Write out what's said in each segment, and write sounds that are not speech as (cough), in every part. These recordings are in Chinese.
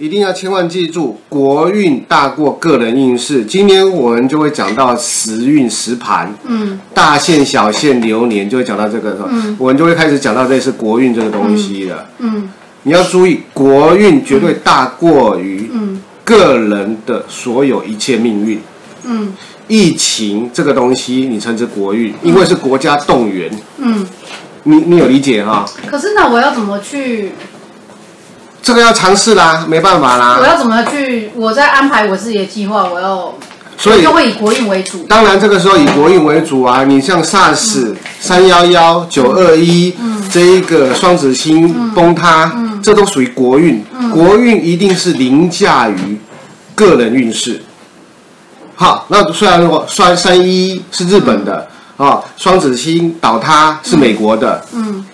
一定要千万记住，国运大过个人运势。今年我们就会讲到时运时盘，嗯，大限、小限、流年，就会讲到这个，嗯，我们就会开始讲到这是国运这个东西了。嗯，你要注意，国运绝对大过于个人的所有一切命运。嗯，疫情这个东西，你称之国运，因为是国家动员。嗯，你你有理解哈？可是那我要怎么去？这个要尝试啦，没办法啦。我要怎么去？我在安排我自己的计划，我要，所以就会以国运为主。当然，这个时候以国运为主啊。你像 SARS、三幺幺、九二一，这一个双子星崩塌，嗯、这都属于国运。嗯、国运一定是凌驾于个人运势。好，那虽然说双三一一是日本的啊、双子星倒塌是美国的。嗯。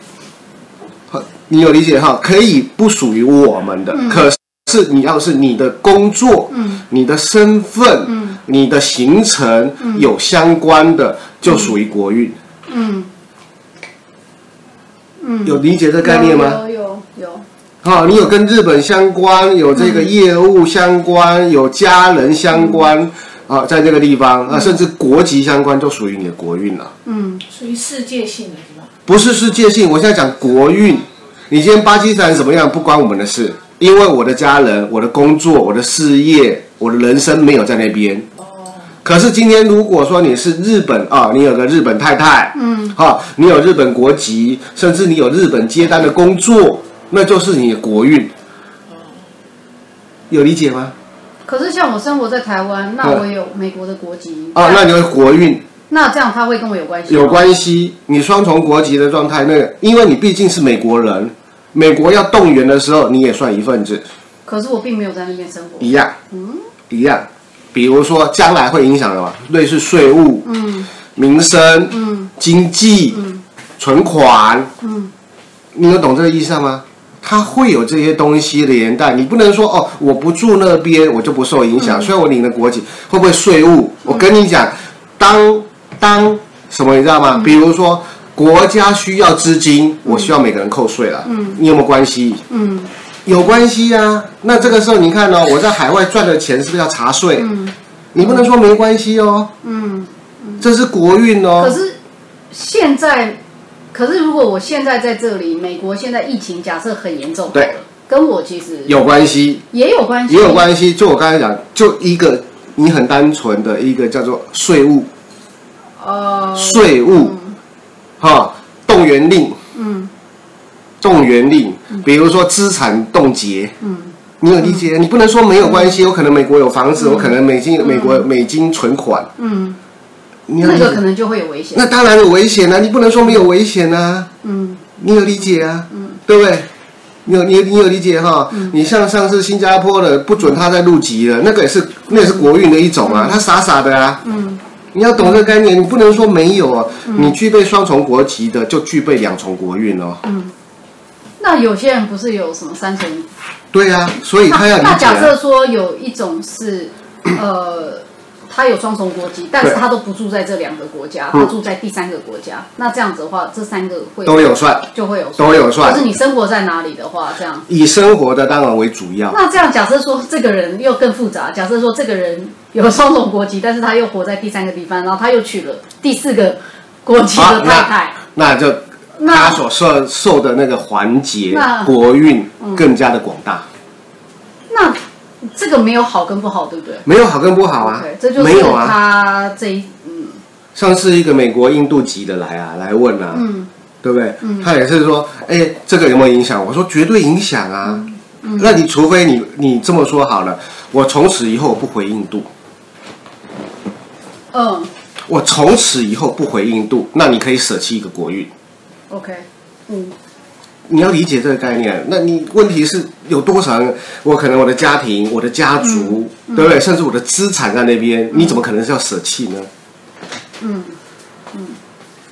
嗯你有理解哈？可以不属于我们的，嗯、可是你要是你的工作、嗯、你的身份、嗯、你的行程、嗯、有相关的，就属于国运。嗯，嗯，有理解这概念吗？有有有。好、哦，你有跟日本相关，有这个业务相关，嗯、有家人相关啊、在这个地方啊，甚至国籍相关，就属于你的国运了。嗯，属于世界性的是吧？不是世界性，我现在讲国运。你今天巴基斯坦怎么样？不关我们的事，因为我的家人、我的工作、我的事业、我的人生没有在那边。哦。可是今天如果说你是日本啊，你有个日本太太，嗯，好，你有日本国籍，甚至你有日本接单的工作，那就是你的国运。有理解吗？可是像我生活在台湾，那我有美国的国籍。哦，那你会国运。那这样他会跟我有关系？有关系，你双重国籍的状态，那个，因为你毕竟是美国人，美国要动员的时候，你也算一份子。可是我并没有在那边生活。一样，嗯，一样。比如说，将来会影响什么，类似税务，嗯，民生，嗯，经济，嗯，存款，嗯，你有懂这个意思吗？它会有这些东西的连带，你不能说哦，我不住那边，我就不受影响。虽然、嗯、我领了国籍，会不会税务？嗯、我跟你讲，当。当什么你知道吗？嗯、比如说国家需要资金，嗯、我需要每个人扣税了。嗯，你有没有关系？嗯，有关系呀、啊。那这个时候你看哦，我在海外赚的钱是不是要查税？嗯，你不能说没关系哦。嗯，嗯这是国运哦。可是现在，可是如果我现在在这里，美国现在疫情假设很严重，对，跟我其实有关系，也有关系，也有关系。就我刚才讲，就一个你很单纯的一个叫做税务。呃，税务，哈，动员令，嗯，动员令，比如说资产冻结，嗯，你有理解？你不能说没有关系，有可能美国有房子，我可能美金，美国美金存款，嗯，那个可能就会有危险。那当然有危险啊，你不能说没有危险啊，嗯，你有理解啊，嗯，对不对？你有你你有理解哈？你像上次新加坡的不准他再入籍了，那个也是那也是国运的一种啊，他傻傻的啊，嗯。你要懂这个概念，你不能说没有啊。嗯、你具备双重国籍的，就具备两重国运哦。嗯，那有些人不是有什么三重？对、啊，所以他要、啊、那，那假设说有一种是，(clears throat) 呃。他有双重国籍，但是他都不住在这两个国家，他住在第三个国家。嗯、那这样子的话，这三个会都有算，就会有都有算。可是你生活在哪里的话，这样以生活的当然为主要。那这样假设说，这个人又更复杂。假设说，这个人有双重国籍，(laughs) 但是他又活在第三个地方，然后他又娶了第四个国籍的太太，啊、那，那就他所受受的那个环节国运更加的广大。那。这个没有好跟不好，对不对？没有好跟不好啊，okay, 这就是没有啊。他这一嗯，上次一个美国印度籍的来啊，来问啊，嗯，对不对？嗯，他也是说，哎，这个有没有影响？我说绝对影响啊。那你除非你你这么说好了，我从此以后不回印度。嗯，我从此以后不回印度，那你可以舍弃一个国运。OK，嗯。你要理解这个概念，那你问题是有多少人？我可能我的家庭、我的家族，嗯嗯、对不对？甚至我的资产在那边，嗯、你怎么可能是要舍弃呢？嗯嗯，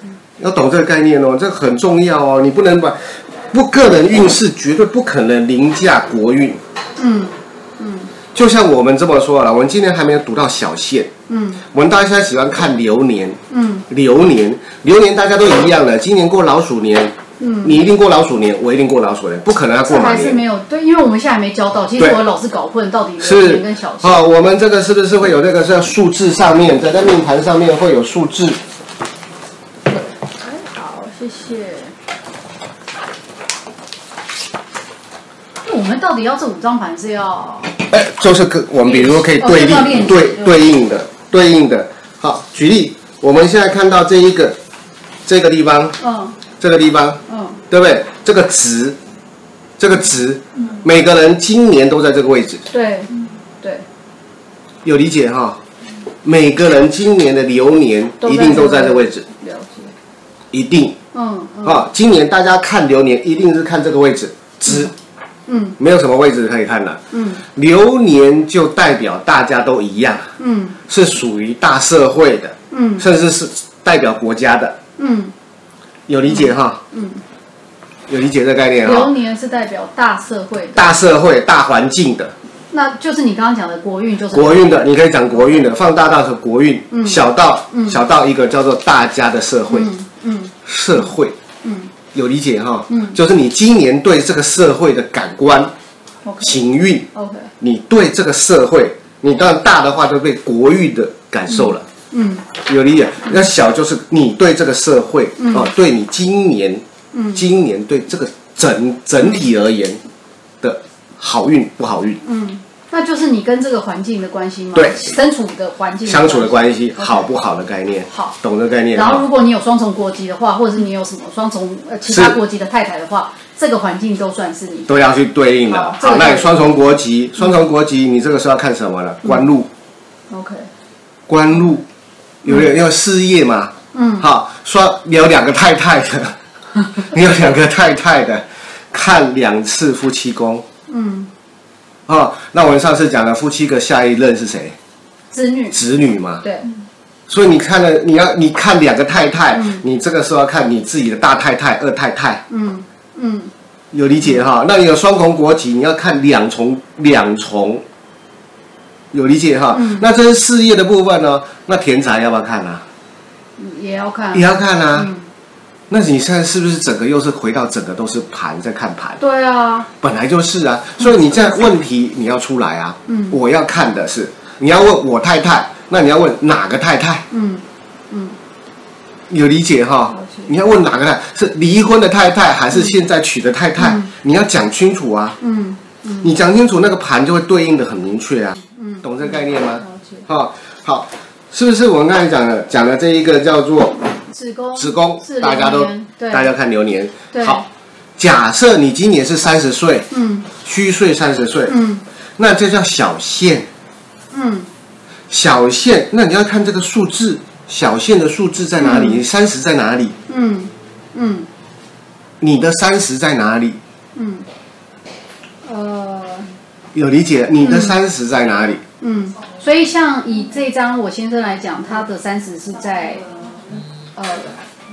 嗯要懂这个概念哦，这个很重要哦。你不能把不个人运势绝对不可能凌驾国运。嗯嗯，就像我们这么说了，我们今年还没有读到小限。嗯，我们大家喜欢看流年。嗯，流年流年大家都一样的，今年过老鼠年。嗯，你一定过老鼠年，我一定过老鼠年，不可能要过马还是没。有对，因为我们现在还没教到，其实对我老是搞混到底流是年跟小限。啊，我们这个是不是会有这个在数字上面，在在命盘上面会有数字？哎，好，谢谢。那我们到底要这五张盘是要？哎，就是跟我们比如说可以对哦这个练习应对对。对应的对应的。好，举例，我们现在看到这一个这个地方，嗯。这个地方，嗯。对不对？这个值，这个值，嗯。每个人今年都在这个位置，对。对，有理解哈？每个人今年的流年一定都在这个位置，了解。一定。嗯嗯。啊！今年大家看流年一定是看这个位置，值，嗯没有什么位置可以看的。嗯流年就代表大家都一样，嗯是属于大社会的，嗯甚至是代表国家的，嗯有理解哈？嗯，有理解这个概念流？年是代表大社会的，大社会、大环境的。那就是你刚刚讲的国运，就是国运的，你可以讲国运的，放大到是国运，嗯小到小到一个叫做大家的社会，嗯嗯。社会。嗯有理解哈？嗯。就是你今年对这个社会的感官、行运，OK，你对这个社会，你当然大的话就被国运的感受了。嗯。有理解？那小就是你对这个社会哦，对你今年，嗯。今年对这个整整体而言的好运不好运，嗯，那就是你跟这个环境的关系吗？对。身处的环境相处的关系好不好的概念，好。懂的概念然后，如果你有双重国籍的话，或者是你有什么双重呃其他国籍的太太的话，这个环境都算是你。都要去对应的。好好，那你双重国籍，双重国籍，你这个是要看什么了？官禄，OK，官禄，有没有有事业嘛？嗯。好，双你有两个太太的，(laughs) 你有两个太太的，看两次夫妻宫。嗯，哦，那我们上次讲了夫妻的下一任是谁？子女子女嘛。对，所以你看了，你要你看两个太太，嗯你这个时候要看你自己的大太太、二太太，嗯嗯有理解哈？那你有双重国籍，你要看两重两重，有理解哈？嗯那这是事业的部分呢？那田宅要不要看啊？也要看也。要看啊。嗯，那你现在是不是整个又是回到整个都是盘在看盘？对啊，本来就是啊，所以你这样问题你要出来啊。嗯我要看的是，你要问我太太，那你要问哪个太太？嗯嗯有理解哈？你要问哪个太太是离婚的太太，还是现在娶的太太？嗯你要讲清楚啊！嗯你讲清楚，那个盘就会对应的很明确啊。嗯，懂这个概念吗？好，好，是不是我们刚才讲的讲的这一个叫做子宫，子宫，大家都大家看流年。对好，假设你今年是三十岁，嗯虚岁三十岁，嗯那这叫小限。嗯小限，那你要看这个数字，小限的数字在哪里？你三十在哪里？嗯嗯你的三十在哪里？嗯，呃有理解？你的三十在哪里？嗯，所以像以这张我先生来讲，他的三十是在呃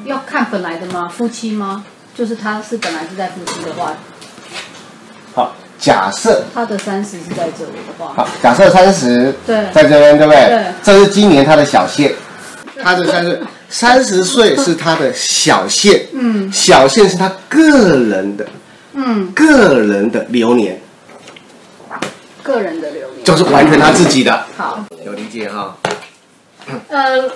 要看本来的吗？夫妻吗？就是他是本来是在夫妻的话，好，假设他的三十是在这里的话，好，假设三十对。在这边，对不对？对。这是今年他的小限，(laughs) 他的三十 (laughs) 三十岁是他的小限，嗯。小限是他个人的嗯，个人的流年，个人的流年。就是完全他自己的，好，有理解哈？呃，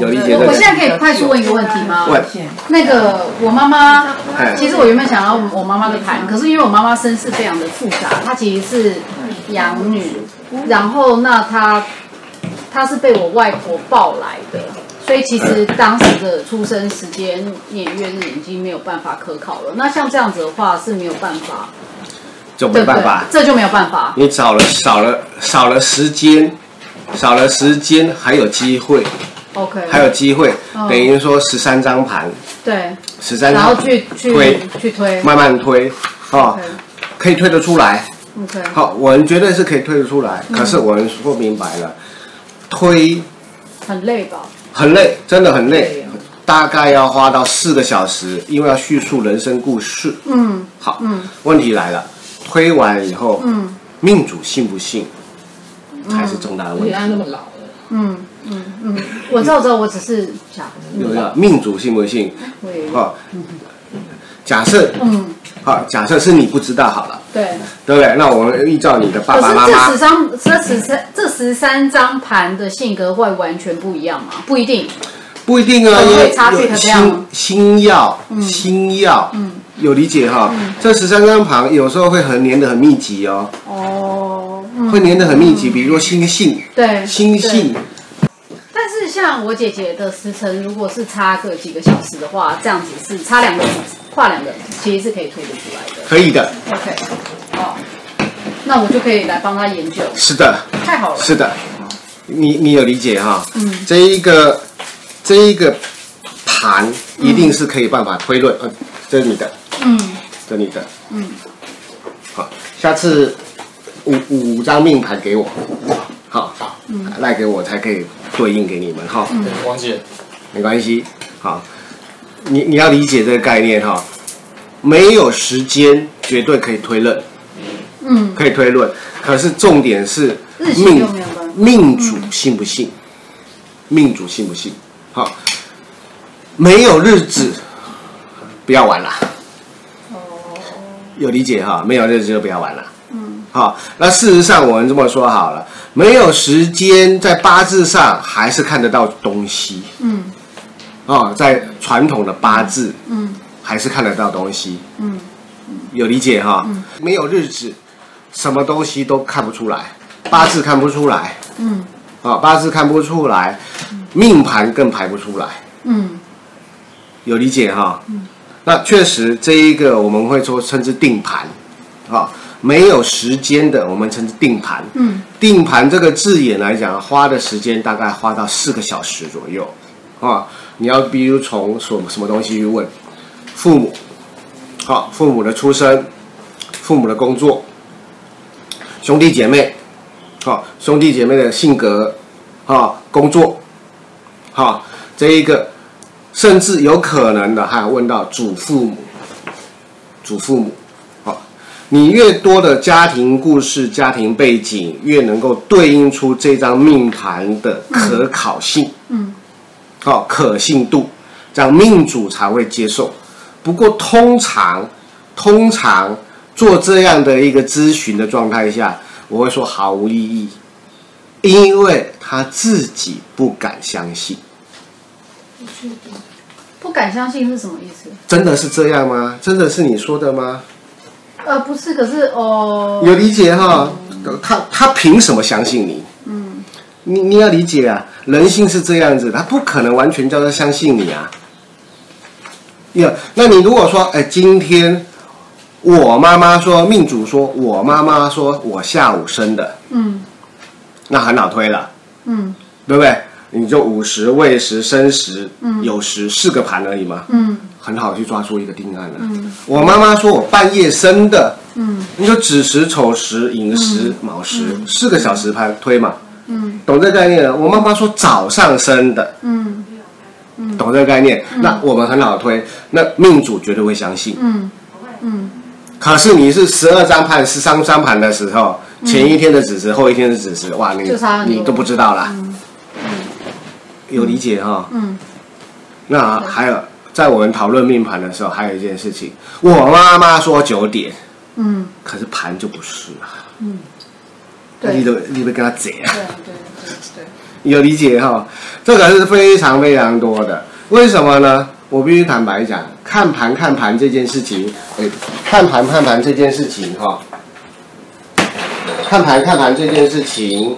有理解我我现在可以快速问一个问题吗？问，那个我妈妈，哎其实我原本想要我妈妈的盘，可是因为我妈妈身世非常的复杂，她其实是养女，然后那她她是被我外婆抱来的，所以其实当时的出生时间、年月日已经没有办法可考了。那像这样子的话是没有办法，就没办法？，这就没有办法。你少了少了少了时间，少了时间还有机会，OK，还有机会，哦。等于说十三张盘，对，十三然后张去去推。去推。慢慢推，哦可以推得出来。OK，好，我们绝对是可以推得出来，可是我们说明白了，推很累吧？很累，真的很累，大概要花到四个小时，因为要叙述人生故事。嗯好，嗯。问题来了，推完以后，嗯。命主信不信，才是重大的问题。而且他那么老了，嗯我知道，我知道，我只是想？命主信不信？对，哦，假设，嗯，好，假设是你不知道好了，对。对不对？那我们依照你的爸爸妈妈这十，张这十三这十三张盘的性格会完全不一样吗？不一定。不一定啊，因为会差距有很大吗星星耀，星耀，有理解哈？这十三张盘有时候会很粘的很密集哦，哦，嗯会粘的很密集，比如说星性，对，星性是像我姐姐的时辰，如果是差个几个小时的话，这样子是差两个跨两个，其实是可以推得出来的。可以的，OK，好，那我就可以来帮她研究。是的，太好了。是的，你你有理解哈？嗯，这一个这一个盘一定是可以办法推论，呃，这是你的，嗯。这是你的，嗯，好，下次五五张命盘给我，好，赖给我才可以对应给你们哈。嗯。忘记了，没关系，好，你你要理解这个概念哈，没有时间绝对可以推论，嗯，可以推论，可是重点是命命主信不信，命主信不信，好，没有日子，不要玩了，有理解哈，没有日子就不要玩了，嗯，好，那事实上我们这么说好了，没有时间在八字上还是看得到东西，嗯。哦，在传统的八字嗯。还是看得到东西，嗯。有理解哈？没有日子，什么东西都看不出来，八字看不出来，嗯。啊、八字看不出来，命盘更排不出来，嗯。有理解哈？那确实这一个我们会说称之定盘，啊、没有时间的我们称之定盘，嗯。定盘这个字眼来讲，花的时间大概花到四个小时左右，啊，你要比如从什么什么东西去问。父母，好，父母的出生，父母的工作，兄弟姐妹，好，兄弟姐妹的性格，啊，工作，好，这一个，甚至有可能的还有问到祖父母，祖父母，好，你越多的家庭故事、家庭背景，越能够对应出这张命盘的可考性，嗯好，可信度，这样命主才会接受。不过通常，通常做这样的一个咨询的状态下，我会说毫无意义，因为他自己不敢相信。不敢相信是什么意思？真的是这样吗？真的是你说的吗？呃，不是，可是哦，有理解哈？他他凭什么相信你？嗯你你要理解啊，人性是这样子，他不可能完全叫他相信你啊。呀，那你如果说，哎，今天我妈妈说，命主说，我妈妈说我下午生的，嗯那很好推了，嗯对不对？你就午时、未时、申时、酉时四个盘而已嘛，嗯很好去抓出一个定案了。我妈妈说我半夜生的，嗯。你说子时、丑时、寅时、卯时，四个小时盘推嘛，嗯。懂这概念？了？我妈妈说早上生的，嗯。懂这个概念？那我们很好推，那命主绝对会相信。嗯。嗯。可是你是十二张盘、十三张盘的时候，前一天的子时，后一天的子时，哇，你你都不知道啦。有理解哈？嗯。那还有，在我们讨论命盘的时候，还有一件事情，我妈妈说九点，嗯，可是盘就不是啊。对你都你都跟他解啊？对对对对，有理解哈？这个是非常非常多的。为什么呢？我必须坦白讲，看盘看盘这件事情，哎，看盘看盘这件事情哈，看盘看盘这件事情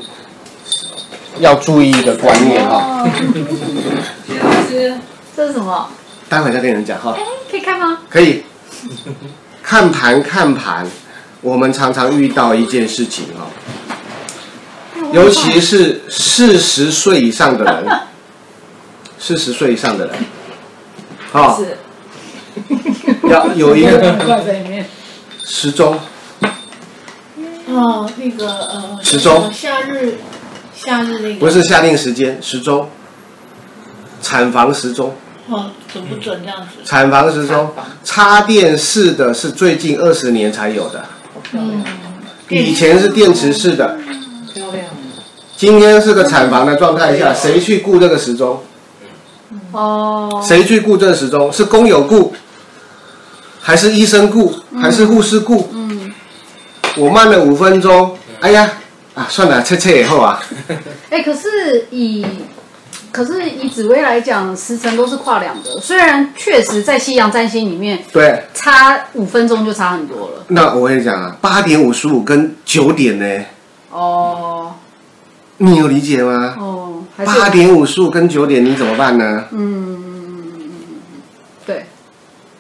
要注意一个观念哈。老师，(laughs) 这是什么？待会再跟你们讲哈。哎。，可以看吗？可以。看盘看盘，我们常常遇到一件事情哈，尤其是四十岁以上的人，四十岁以上的人，(laughs) 哈、是。要有一个挂在里面。时钟，哦，那个呃，时钟。夏日，夏日那个。不是夏令时间，时钟，产房时钟，哦，准不准这样子？产房时钟，插电式的是最近二十年才有的，嗯，以前是电池式的，漂亮，今天是个产房的状态下，谁去顾这个时钟？哦，谁去顾这个时钟？是工友顾，还是医生顾，还是护士顾？嗯，我慢了五分钟，哎呀，啊，算了，切切以后啊。哎，可是以，可是以紫薇来讲，时辰都是跨两的，虽然确实在西洋占星里面，对，差五分钟就差很多了。那我跟你讲啊，八点五十五跟九点呢？哦，你有理解吗？哦，八点五十五跟九点你怎么办呢？嗯，对，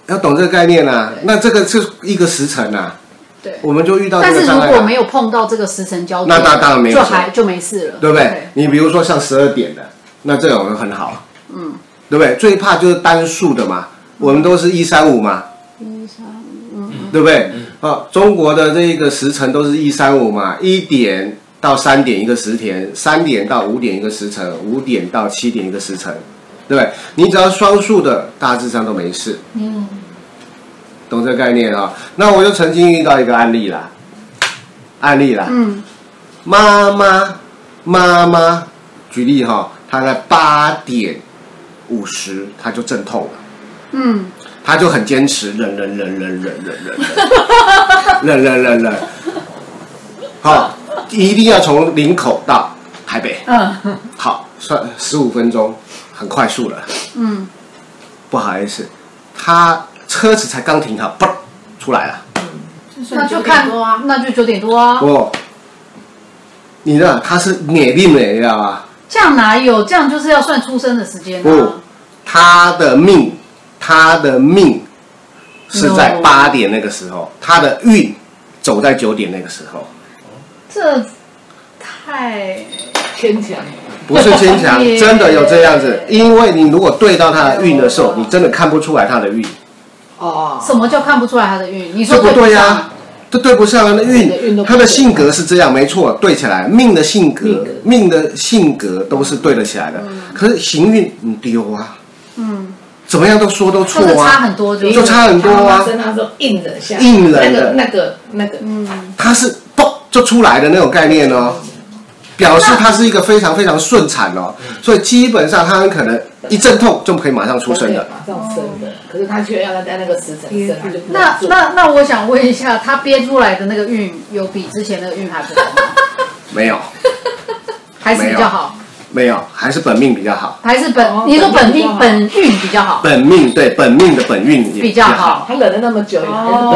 要懂这个概念啊。那这个是一个时辰啊。对，我们就遇到这个但是如果没有碰到这个时辰交，那那当然没有，就还就没事了，对不对？你比如说像十二点的，那这种很好，嗯，对不对？最怕就是单数的嘛，我们都是一三五嘛，一三五，嗯，对不对？啊，中国的这个时辰都是一三五嘛，一点到三点一个时辰，三点到五点一个时辰，五点到七点一个时辰，对不对？你只要双数的，大致上都没事。嗯。懂这个概念啊、哦？那我就曾经遇到一个案例啦，案例啦。嗯。妈妈，妈妈，举例哈、哦，她在八点五十，他就阵痛了。嗯。他就很坚持，忍忍忍忍忍忍忍忍忍忍忍。好，一定要从林口到台北。嗯。好，算十五分钟，很快速了。嗯。不好意思，他。车子才刚停好，嘣，出来了。那就看，那就九点多啊。不，你知道他是捏命的，你知道吗？这样哪有？这样就是要算出生的时间。不，他的命，他的命是在八点那个时候，他的运走在九点那个时候。这太牵强。不是牵强，(laughs) 真的有这样子。(laughs) 因为你如果对到他的运的时候，你真的看不出来他的运。哦，什么叫看不出来他的运？你说这不对呀、啊，这对不上啊！那运，他的性格是这样，没错，对起来，命的性格，命的性格都是对得起来的。可是行运你丢啊，嗯，怎么样都说都错啊，差很多，就差很多啊。他说硬的下，硬人的。那个那个，嗯，他是嘣就出来的那种概念哦。表示他是一个非常非常顺产哦，所以基本上他很可能一阵痛就可以马上出生的。马上生的，可是他却要他在那个时辰生，他就那那那我想问一下，他憋出来的那个运有比之前那个运还不好吗？(laughs) 没有，(laughs) 还是比较好。没有，还是本命比较好。还是本你说本命本运比较好。本命对本命的本运也比较好。他忍了那么久，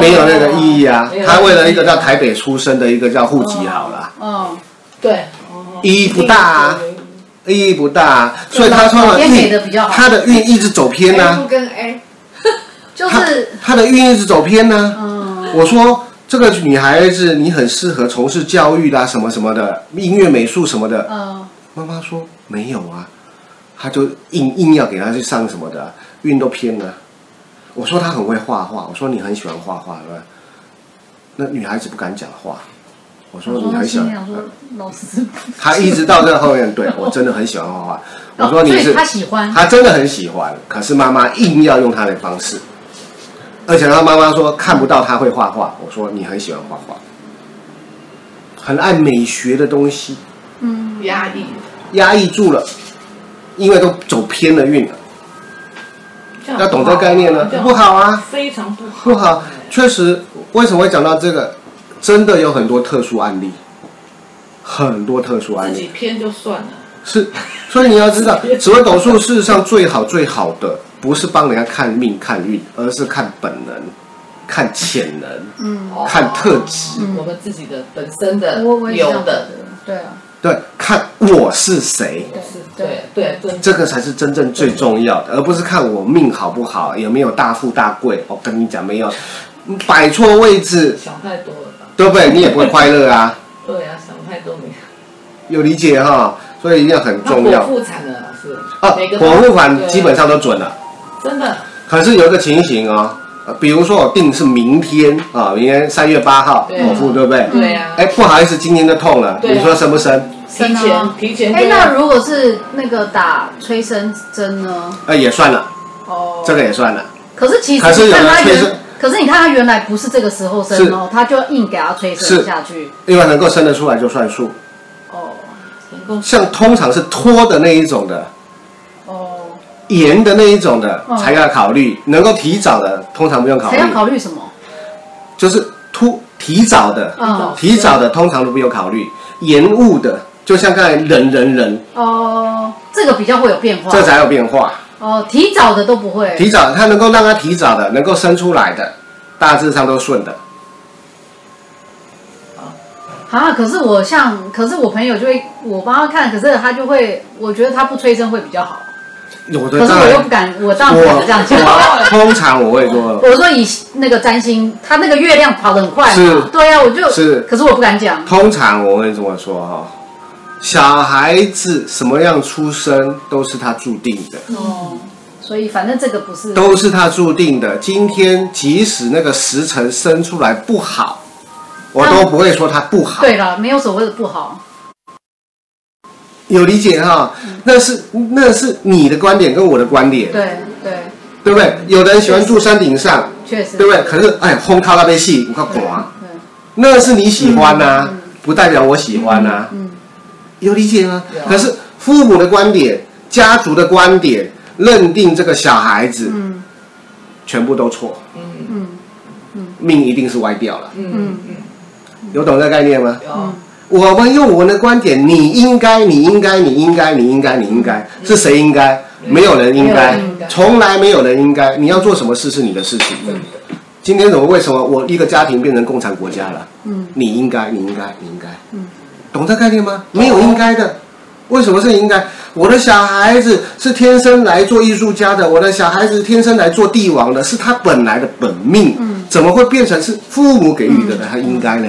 没有那个意义啊。他为了一个叫台北出生的一个叫户籍好了。嗯，对。意义不大啊，意义不大啊，所以他说的运，他的运一直走偏呢。跟 A，就是他的运一直走偏呢。我说这个女孩子你很适合从事教育啦，什么什么的，音乐美术什么的。妈妈说没有啊，他就硬硬要给她去上什么的，运都偏了。我说她很会画画，我说你很喜欢画画，对吧？那女孩子不敢讲话。我说你很喜欢，老师，他一直到这后面，对 (laughs) 我真的很喜欢画画。我说你是，他喜欢，他真的很喜欢。可是妈妈硬要用他的方式，而且他妈妈说看不到他会画画。我说你很喜欢画画，很爱美学的东西。嗯，压抑，压抑住了，因为都走偏了运了。要懂这个概念呢？不好啊，非常不好，不好。确实，为什么会讲到这个？真的有很多特殊案例，很多特殊案例。自己偏就算了。是，所以你要知道，(laughs) 紫微斗数事实上最好最好的，不是帮人家看命看运，而是看本能、看潜能、嗯，看特质。我们自己的本身的有的，对啊，对，看我是谁，对对对，这个才是真正最重要的，而不是看我命好不好，有没有大富大贵。我跟你讲，没有，摆错位置，想太多了。对不对？你也不会快乐啊。(laughs) 对啊，想太多没有。有理解哈，所以一定要很重要。剖腹产的老师。啊，剖腹产基本上都准了。真的。可是有一个情形哦，比如说我定是明天啊，明天三月八号剖腹，对不对？对呀。哎，不好意思，今天就痛了，你说生不生？提前，提前。哎，那如果是那个打催生针呢？哎，也算了。哦。这个也算了。可是其实，可是有的催生。可是你看他原来不是这个时候生哦，他就硬给他催生下去，另外能够生得出来就算数。哦，够像通常是拖的那一种的，哦，延的那一种的嗯才要考虑，能够提早的通常不用考虑谁要，考虑什么？就是突提早的，嗯，提早的通常都不用考虑，延误的就像刚才人人人，哦，这个比较会有变化。这才有变化。哦，提早的都不会。提早，它能够让它提早的，能够生出来的，大致上都顺的。啊，可是我像，可是我朋友就会，我帮他看，可是他就会，我觉得他不催生会比较好。有的可是我又不敢，我当然不敢这样讲。通常我会说，(laughs) 我说以那个占星，他那个月亮跑得很快对呀、啊，我就，是可是我不敢讲。通常我会这么说哈，小孩子什么样出生都是他注定的，哦，所以反正这个不是，都是他注定的。今天即使那个时辰生出来不好，我都不会说他不好。对了，没有所谓的不好。有理解哈？那是那是你的观点跟我的观点，对对，对不对？有的人喜欢住山顶上，确实，对不对？可是哎，风靠那边细，你看对。刮，那是你喜欢呐、嗯嗯。不代表我喜欢呐、嗯，有理解吗？可是父母的观点、家族的观点，认定这个小孩子嗯。全部都错，嗯嗯。命一定是歪掉了。嗯嗯。嗯有懂这个概念吗？有我们用我们的观点，你应该，你应该，你应该，你应该，你应该，是谁应该？没有人应该从来没有人应该。你要做什么事是你的事情。今天怎么为什么我一个家庭变成共产国家了？嗯你应该，你应该，你应该。嗯懂这概念吗？没有应该的。为什么是应该？我的小孩子是天生来做艺术家的，我的小孩子天生来做帝王的，是他本来的本命。嗯怎么会变成是父母给予的呢？他应该呢？